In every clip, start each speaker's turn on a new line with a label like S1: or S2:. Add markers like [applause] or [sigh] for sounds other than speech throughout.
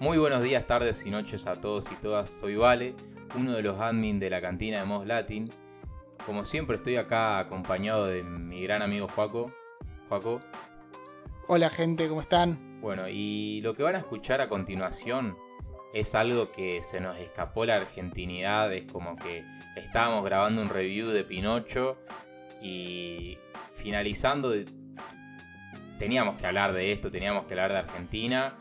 S1: Muy buenos días, tardes y noches a todos y todas. Soy Vale, uno de los admin de la cantina de Moss Latin. Como siempre estoy acá acompañado de mi gran amigo Juaco. Juaco.
S2: Hola gente, ¿cómo están?
S1: Bueno, y lo que van a escuchar a continuación es algo que se nos escapó la argentinidad. Es como que estábamos grabando un review de Pinocho y finalizando teníamos que hablar de esto, teníamos que hablar de Argentina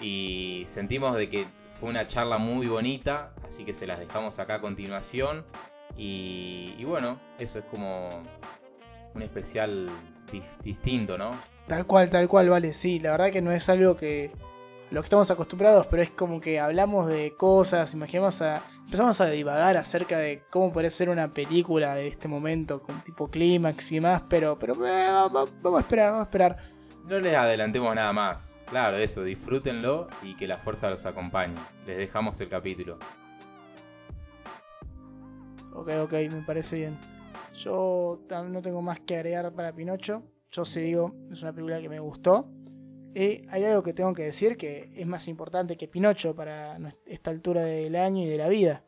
S1: y sentimos de que fue una charla muy bonita, así que se las dejamos acá a continuación. Y, bueno, eso es como un especial distinto, ¿no?
S2: Tal cual, tal cual, vale, sí, la verdad que no es algo que lo que estamos acostumbrados, pero es como que hablamos de cosas, imaginamos a, empezamos a divagar acerca de cómo puede ser una película de este momento, con tipo clímax y más, pero, pero eh, vamos a esperar, vamos a esperar.
S1: No les adelantemos nada más. Claro, eso, disfrútenlo y que la fuerza los acompañe. Les dejamos el capítulo.
S2: Ok, ok, me parece bien. Yo no tengo más que agregar para Pinocho. Yo sí digo, es una película que me gustó. Y hay algo que tengo que decir que es más importante que Pinocho para esta altura del año y de la vida.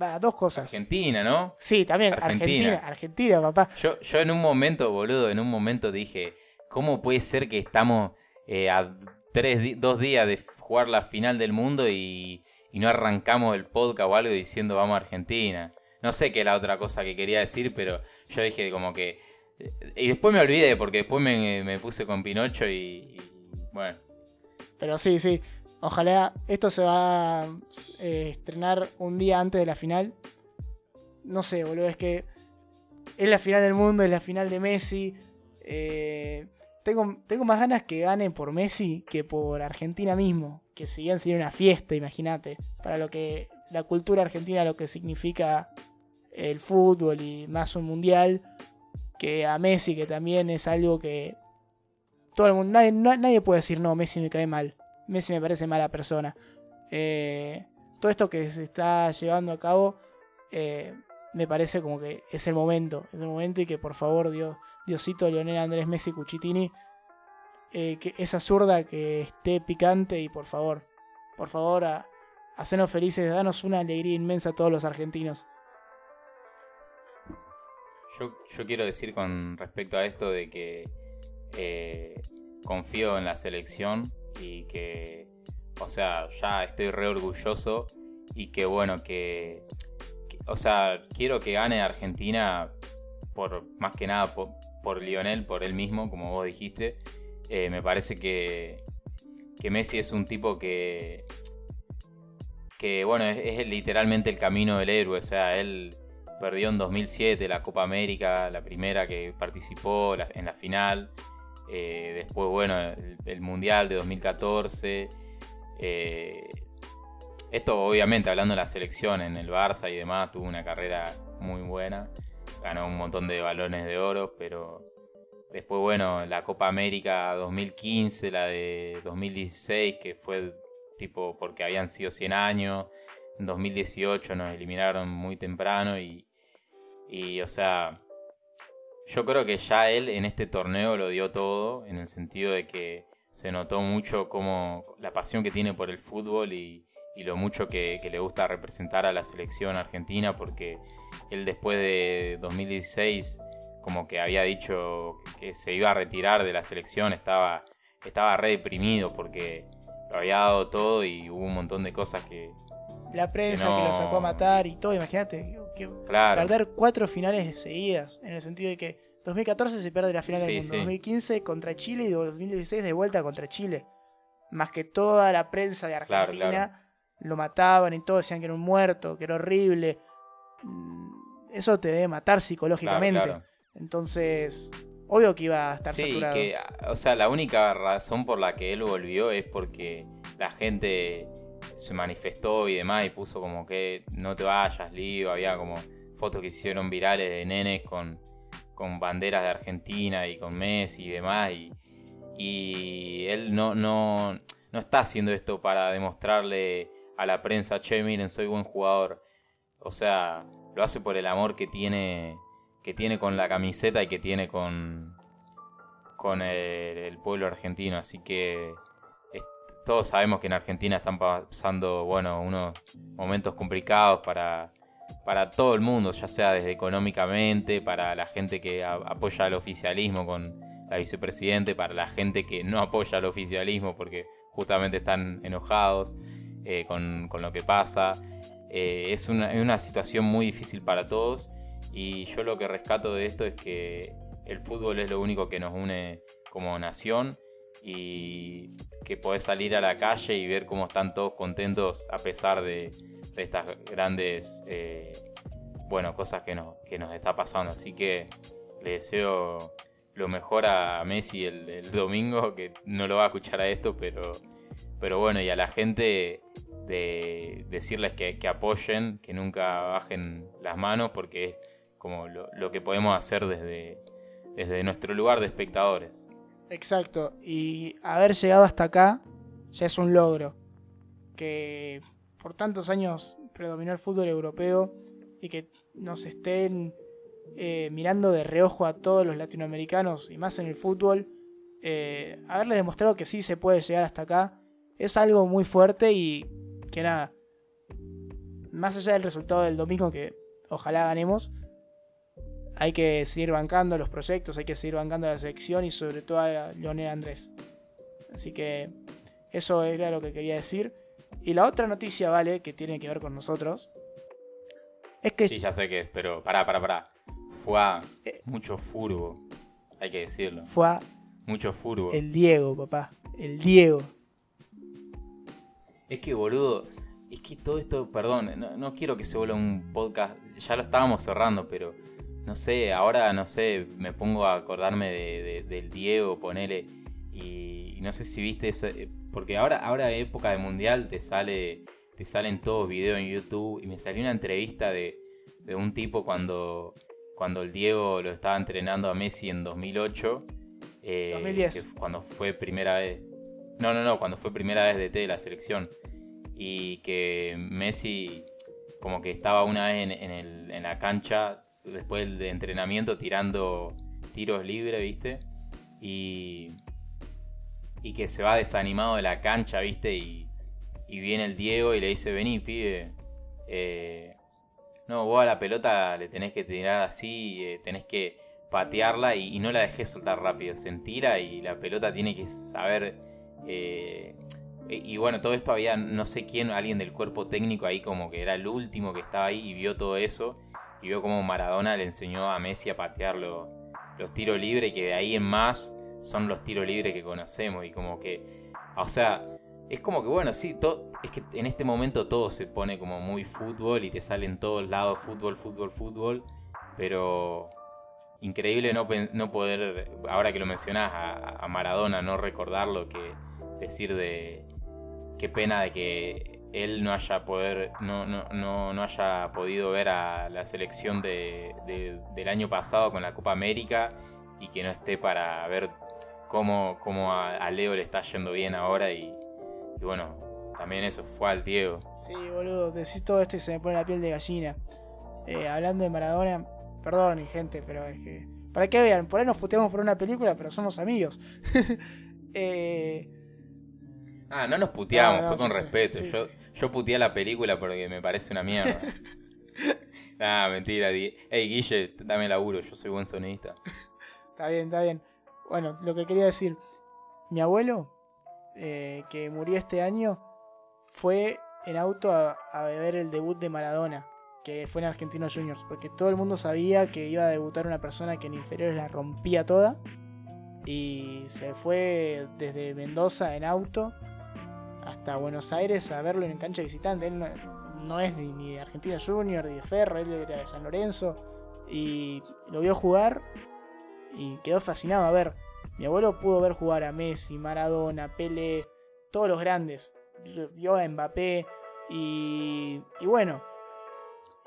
S2: Va, dos cosas.
S1: Argentina, ¿no?
S2: Sí, también. Argentina, Argentina, papá.
S1: Yo, yo en un momento, boludo, en un momento dije, ¿Cómo puede ser que estamos eh, a tres, dos días de jugar la final del mundo y, no arrancamos el podcast o algo diciendo vamos a Argentina? No sé qué es la otra cosa que quería decir, pero yo dije como que... Y después me olvidé porque después me, puse con Pinocho y, bueno.
S2: Pero sí, sí. Ojalá esto se va a eh, estrenar un día antes de la final. No sé, boludo, es que es la final del mundo, es la final de Messi. Eh, tengo, tengo más ganas que gane por Messi que por Argentina mismo. Que si bien sería una fiesta, imagínate. Para lo que la cultura argentina, lo que significa el fútbol y más un mundial. Que a Messi, que también es algo que. Todo el mundo. Nadie, nadie puede decir no, Messi me cae mal. Messi me parece mala persona. Eh, todo esto que se está llevando a cabo. Eh, me parece como que es el momento. Es el momento y que por favor, Dios Diosito, Lionel Andrés Messi, Cuchitini. Eh, que esa zurda que esté picante y por favor, por favor, a, hacernos felices, danos una alegría inmensa a todos los argentinos.
S1: Yo, quiero decir con respecto a esto de que eh, confío en la selección y que, o sea, ya estoy re orgulloso y que bueno, que, que o sea, quiero que gane Argentina por más que nada por, por Lionel, por él mismo, como vos dijiste. Eh, me parece que, que Messi es un tipo que, que bueno, es, literalmente el camino del héroe. O sea, él perdió en 2007 la Copa América, la primera que participó en la final. Eh, después, bueno, el, Mundial de 2014. Eh, esto, obviamente, hablando de la selección en el Barça y demás, tuvo una carrera muy buena ganó un montón de balones de oro, pero después, bueno, la Copa América 2015, la de 2016, que fue tipo porque habían sido 100 años, en 2018 nos eliminaron muy temprano y, y o sea, yo creo que ya él en este torneo lo dio todo, en el sentido de que se notó mucho como la pasión que tiene por el fútbol y, y lo mucho que, le gusta representar a la selección argentina, porque él después de 2016 como que había dicho que se iba a retirar de la selección, estaba, estaba re deprimido porque lo había dado todo y hubo un montón de cosas que...
S2: La prensa que, lo sacó a matar y todo, imagínate, que perder cuatro finales seguidas, en el sentido de que 2014 se pierde la final del mundo, 2015 contra Chile y 2016 de vuelta contra Chile. Más que toda la prensa de Argentina lo mataban y todo, decían que era un muerto, que era horrible. Mm, eso te debe matar psicológicamente. Entonces, obvio que iba a estar sí,
S1: Que, o sea, la única razón por la que él volvió es porque la gente se manifestó y demás y puso como que no te vayas, lío. Había como fotos que se hicieron virales de nenes con, con banderas de Argentina y con Messi y demás. Y, y él no, no, no está haciendo esto para demostrarle a la prensa, che, miren, soy buen jugador. O sea, lo hace por el amor que tiene, que tiene con la camiseta y que tiene con, con el, pueblo argentino. Así que todos sabemos que en Argentina están pasando, bueno, unos momentos complicados para, para todo el mundo, ya sea desde económicamente, para la gente que apoya al oficialismo con la vicepresidente, para la gente que no apoya al oficialismo porque justamente están enojados eh, con, lo que pasa. Eh, es, una, es una situación muy difícil para todos y yo lo que rescato de esto es que el fútbol es lo único que nos une como nación y que podés salir a la calle y ver cómo están todos contentos a pesar de, estas grandes eh, bueno, cosas que nos, que nos está pasando. Así que le deseo lo mejor a Messi el, domingo, que no lo va a escuchar a esto, pero, pero bueno, y a la gente de decirles que, apoyen, que nunca bajen las manos, porque es como lo, que podemos hacer desde, desde nuestro lugar de espectadores.
S2: Exacto, y haber llegado hasta acá ya es un logro. Que por tantos años predominó el fútbol europeo y que nos estén eh, mirando de reojo a todos los latinoamericanos y más en el fútbol, eh, haberles demostrado que sí se puede llegar hasta acá es algo muy fuerte y que nada, más allá del resultado del domingo que ojalá ganemos, hay que seguir bancando los proyectos, hay que seguir bancando la selección y sobre todo a Leonel Andrés. Así que eso era lo que quería decir. Y la otra noticia, vale, que tiene que ver con nosotros, es que...
S1: Sí, ya sé que, pero pará, pará, pará. Fue eh, mucho furbo, hay que decirlo.
S2: Fue
S1: mucho furbo.
S2: El Diego, papá, el Diego.
S1: Es que, boludo, es que todo esto, perdón, no quiero que se vuelva un podcast, ya lo estábamos cerrando, pero no sé, ahora no sé, me pongo a acordarme de, del Diego, ponele, y, no sé si viste ese, porque ahora, ahora época de mundial te sale, te salen todos videos en YouTube y me salió una entrevista de, de un tipo cuando, cuando el Diego lo estaba entrenando a Messi en 2008,
S2: eh, 2010.
S1: cuando fue primera vez, no, no, no, cuando fue primera vez de T de la selección y que Messi como que estaba una vez en, el, en la cancha después de entrenamiento tirando tiros libres, ¿viste? Y, y que se va desanimado de la cancha, ¿viste? Y, y viene el Diego y le dice, vení, pibe. Eh, no, vos a la pelota le tenés que tirar así, eh, tenés que patearla y, no la dejes soltar rápido. Se tira y la pelota tiene que saber... Eh, y bueno, todo esto había, no sé quién, alguien del cuerpo técnico ahí como que era el último que estaba ahí y vio todo eso y vio como Maradona le enseñó a Messi a patear los, tiros libres que de ahí en más son los tiros libres que conocemos y como que, o sea, es como que bueno, sí, todo, es que en este momento todo se pone como muy fútbol y te sale en todos lados fútbol, fútbol, fútbol, pero increíble no, no poder, ahora que lo mencionás, a, a Maradona, no recordarlo, que decir de qué pena de que él no haya poder no, no, no, haya podido ver a la selección de, del año pasado con la Copa América y que no esté para ver cómo, cómo a, Leo le está yendo bien ahora y, bueno, también eso fue al Diego.
S2: Sí, boludo, decís todo esto y se me pone la piel de gallina. Eh, hablando de Maradona, perdón, gente, pero es que. Para que vean, por ahí nos puteamos por una película, pero somos amigos. [laughs] eh,
S1: Ah, no nos puteamos, fue con respeto. Yo, yo puteé la película porque me parece una mierda. [laughs] ah, mentira. Ey, Guille, dame laburo, yo soy buen sonista.
S2: está bien, está bien. Bueno, lo que quería decir. Mi abuelo, eh, que murió este año, fue en auto a, a ver el debut de Maradona, que fue en Argentinos Juniors, porque todo el mundo sabía que iba a debutar una persona que en inferiores la rompía toda. Y se fue desde Mendoza en auto hasta Buenos Aires a verlo en cancha visitante. Él no, es ni, de Argentina Junior, ni de Ferro, él era de San Lorenzo. Y lo vio jugar y quedó fascinado. A ver, mi abuelo pudo ver jugar a Messi, Maradona, Pele, todos los grandes. Vio a Mbappé y, y bueno,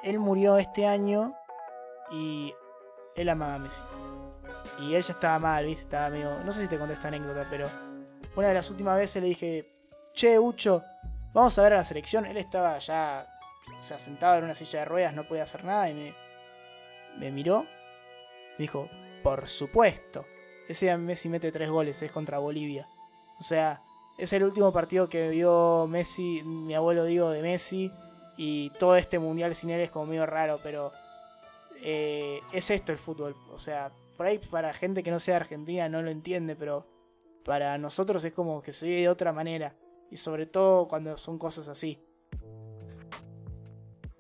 S2: él murió este año y él amaba a Messi. Y él ya estaba mal, ¿viste? Estaba medio. No sé si te conté esta anécdota, pero una de las últimas veces le dije: che, Ucho, vamos a ver a la selección. Él estaba ya, o sea, sentado en una silla de ruedas, no podía hacer nada y me, me miró. Dijo, por supuesto. Ese Messi mete tres goles, es contra Bolivia. O sea, es el último partido que vio Messi, mi abuelo digo, de Messi. Y todo este mundial sin él es como medio raro, pero eh, es esto el fútbol. O sea, por ahí para gente que no sea argentina no lo entiende, pero para nosotros es como que se vive de otra manera. Y sobre todo cuando son cosas así.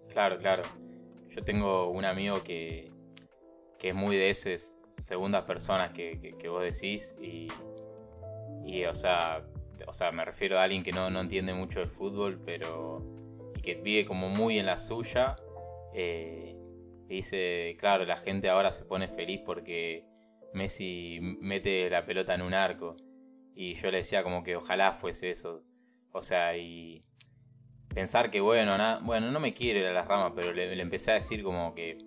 S1: Claro, claro. Yo tengo un amigo que, que es muy de esas segundas personas que, que, vos decís y, y, o sea, o sea, me refiero a alguien que no, no entiende mucho de fútbol, pero y que vive como muy en la suya. Eh, dice, claro, la gente ahora se pone feliz porque Messi mete la pelota en un arco. Y yo le decía como que ojalá fuese eso. O sea, y pensar que bueno, bueno, no me quiere ir a las ramas, pero le, empecé a decir como que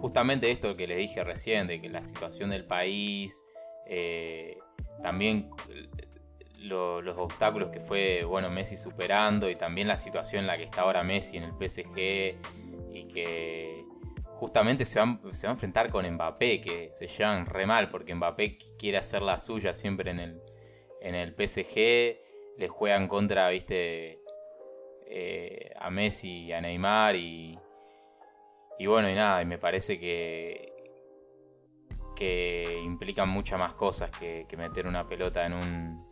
S1: justamente esto que le dije recién, de que la situación del país, eh, también los obstáculos que fue bueno Messi superando y también la situación en la que está ahora Messi en el PSG y que justamente se va, se va a enfrentar con Mbappé, que se llevan re mal porque Mbappé quiere hacer la suya siempre en el, en el PSG, le juegan contra, viste, eh, a Messi y a Neymar y, y bueno, y nada, y me parece que, que implican muchas más cosas que, meter una pelota en un,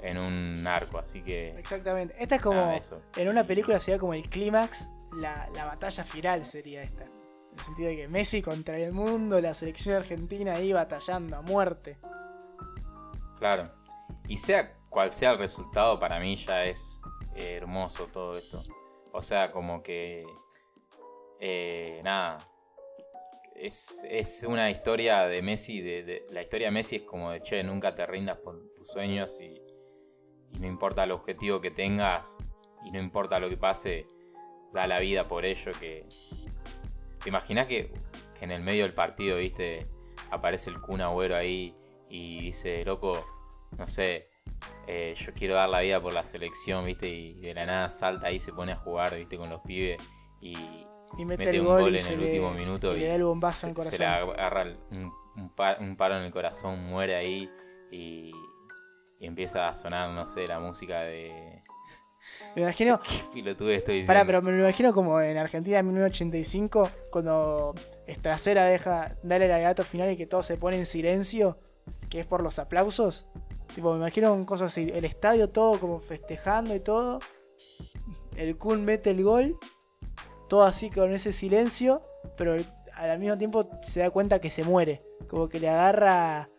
S1: en un arco, así que...
S2: Exactamente, esta es como, en una película sería como el clímax, la, la batalla final sería esta. En el sentido de que Messi contra el mundo, la selección argentina ahí batallando a muerte.
S1: Claro. Y sea cual sea el resultado, para mí ya es hermoso todo esto. O sea, como que... Eh, nada. Es, una historia de Messi, de, la historia de Messi es como de, che, nunca te rindas por tus sueños y, no importa el objetivo que tengas y no importa lo que pase, da la vida por ello. Que, ¿Te imaginas que, que en el medio del partido, viste, aparece el Kun Agüero ahí y dice, loco, no sé, eh, yo quiero dar la vida por la selección, ¿viste? Y de la nada salta ahí, se pone a jugar, ¿viste? Con los pibes y,
S2: mete, el un gol, en el último minuto. Y, le da el bombazo en el corazón.
S1: Se le agarra un, paro en el corazón, muere ahí y, empieza a sonar, no sé, la música de.
S2: Me imagino. [laughs]
S1: ¿Qué estoy
S2: Pará, pero me lo imagino como en Argentina en 1985, cuando Estracera deja darle el alegato final y que todo se pone en silencio, que es por los aplausos. Tipo, me imagino cosas así. El estadio todo como festejando y todo. El Kun mete el gol. Todo así con ese silencio. Pero al mismo tiempo se da cuenta que se muere. Como que le agarra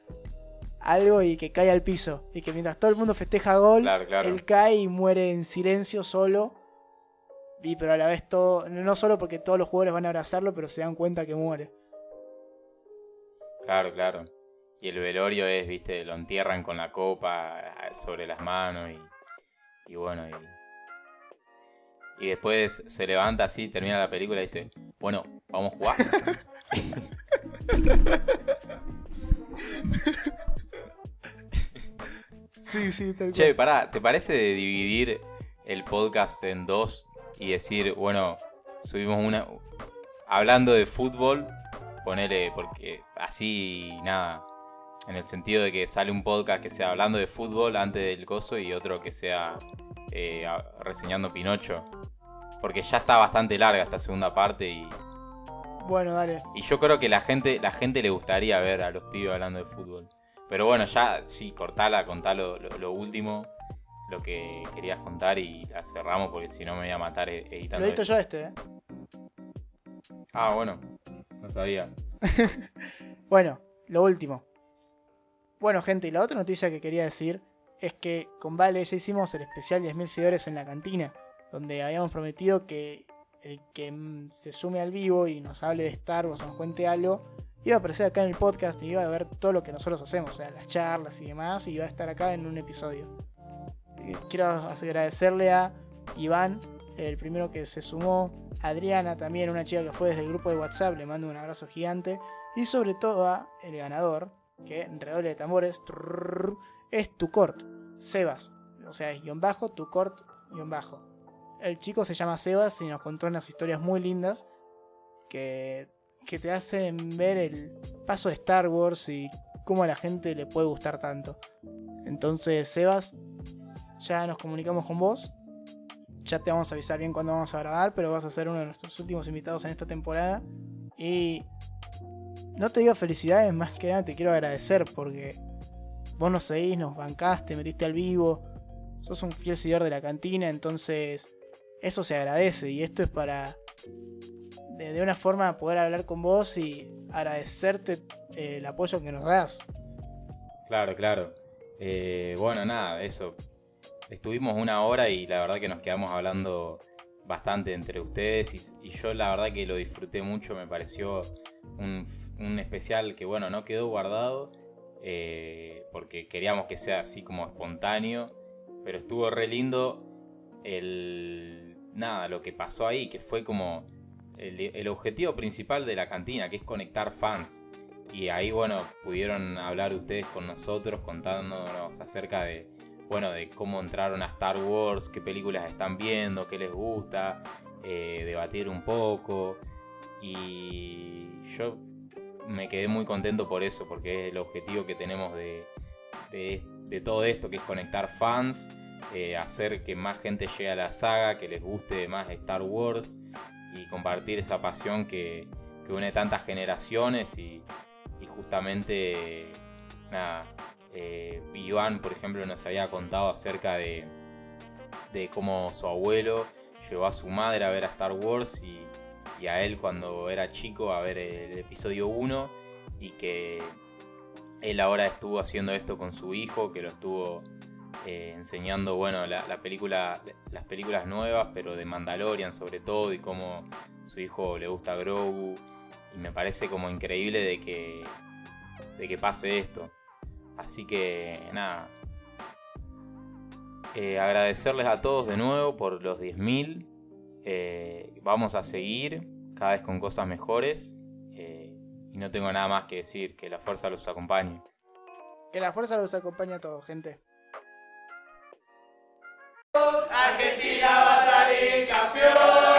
S2: algo y que cae al piso. Y que mientras todo el mundo festeja gol, él cae y muere en silencio solo. Y pero a la vez todo. No solo porque todos los jugadores van a abrazarlo, pero se dan cuenta que muere.
S1: Claro, claro. Y el velorio es, viste, lo entierran con la copa sobre las manos y, y bueno, y, y después se levanta así, termina la película y dice, bueno, vamos a jugar. [laughs]
S2: sí, sí, tal
S1: Che, pará, ¿te parece de dividir el podcast en dos y decir, bueno, subimos una... Hablando de fútbol, ponele, porque así, nada, en el sentido de que sale un podcast que sea hablando de fútbol antes del coso y otro que sea eh, reseñando Pinocho. Porque ya está bastante larga esta segunda parte y.
S2: Bueno, dale.
S1: Y yo creo que la gente, la gente le gustaría ver a los pibes hablando de fútbol. Pero bueno, ya sí, cortala, contá lo, último, lo que querías contar y la cerramos porque si no me voy a matar e-, editando.
S2: Lo edito yo este, ¿eh?
S1: Ah, bueno, no sabía. [laughs]
S2: bueno, lo último. Bueno, gente, y la otra noticia que quería decir es que con Vale ya hicimos el especial 10.000 seguidores en la cantina, donde habíamos prometido que el que se sume al vivo y nos hable de Star Wars o nos cuente algo, iba a aparecer acá en el podcast y iba a ver todo lo que nosotros hacemos, o sea, las charlas y demás, y iba a estar acá en un episodio. Quiero agradecerle a Iván, el primero que se sumó, Adriana también, una chica que fue desde el grupo de WhatsApp, le mando un abrazo gigante, y sobre todo a el ganador, que redoble de tambores es tu cort, Sebas. O sea, es guion bajo, tu cort, guion bajo. El chico se llama Sebas y nos contó unas historias muy lindas que, que te hacen ver el paso de Star Wars y cómo a la gente le puede gustar tanto. Entonces, Sebas, ya nos comunicamos con vos. Ya te vamos a avisar bien cuándo vamos a grabar, pero vas a ser uno de nuestros últimos invitados en esta temporada. Y no te digo felicidades, más que nada te quiero agradecer porque vos nos seguís, nos bancaste, metiste al vivo, sos un fiel seguidor de la cantina, entonces eso se agradece y esto es para de, una forma poder hablar con vos y agradecerte eh, el apoyo que nos das.
S1: Claro, claro. Eh, bueno, nada, eso. Estuvimos una hora y la verdad que nos quedamos hablando bastante entre ustedes y, yo la verdad que lo disfruté mucho, me pareció un, especial que bueno, no quedó guardado eh, porque queríamos que sea así como espontáneo, pero estuvo re lindo el... Nada, lo que pasó ahí, que fue como el, objetivo principal de la cantina, que es conectar fans. Y ahí, bueno, pudieron hablar ustedes con nosotros contándonos acerca de, bueno, de cómo entraron a Star Wars, qué películas están viendo, qué les gusta, eh, debatir un poco. Y yo me quedé muy contento por eso, porque es el objetivo que tenemos de, de, todo esto, que es conectar fans, eh, hacer que más gente llegue a la saga, que les guste más Star Wars y compartir esa pasión que, une tantas generaciones y, justamente, nada, eh, Iván, por ejemplo, nos había contado acerca de, de cómo su abuelo llevó a su madre a ver a Star Wars y, a él cuando era chico a ver el episodio 1 y que él ahora estuvo haciendo esto con su hijo, que lo estuvo eh, enseñando, bueno, la, película, las películas nuevas, pero de Mandalorian sobre todo, y cómo su hijo le gusta Grogu. Y me parece como increíble de que, de que pase esto. Así que nada. Eh, agradecerles a todos de nuevo por los 10.000. Eh, vamos a seguir cada vez con cosas mejores. y no tengo nada más que decir. Que la fuerza los acompañe.
S2: Que la fuerza los acompañe a todos, gente.
S3: Argentina va a salir campeón.